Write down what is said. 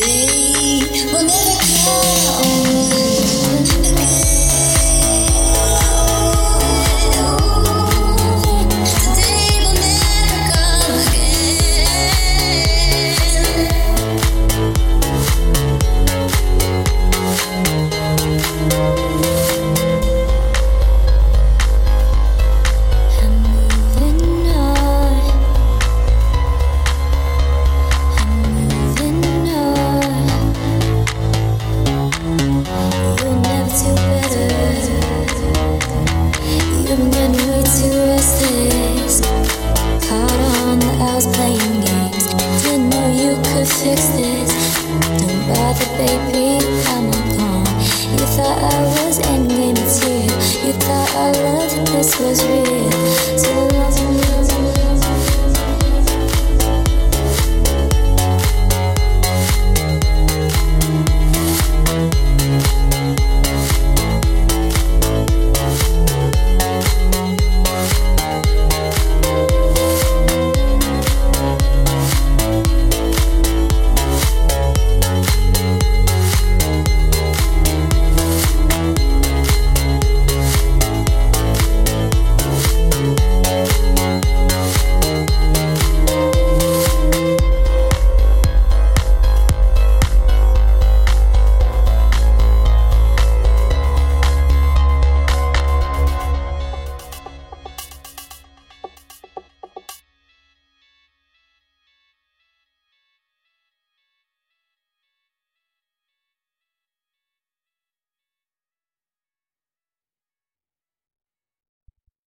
day will never come. I learned this was real.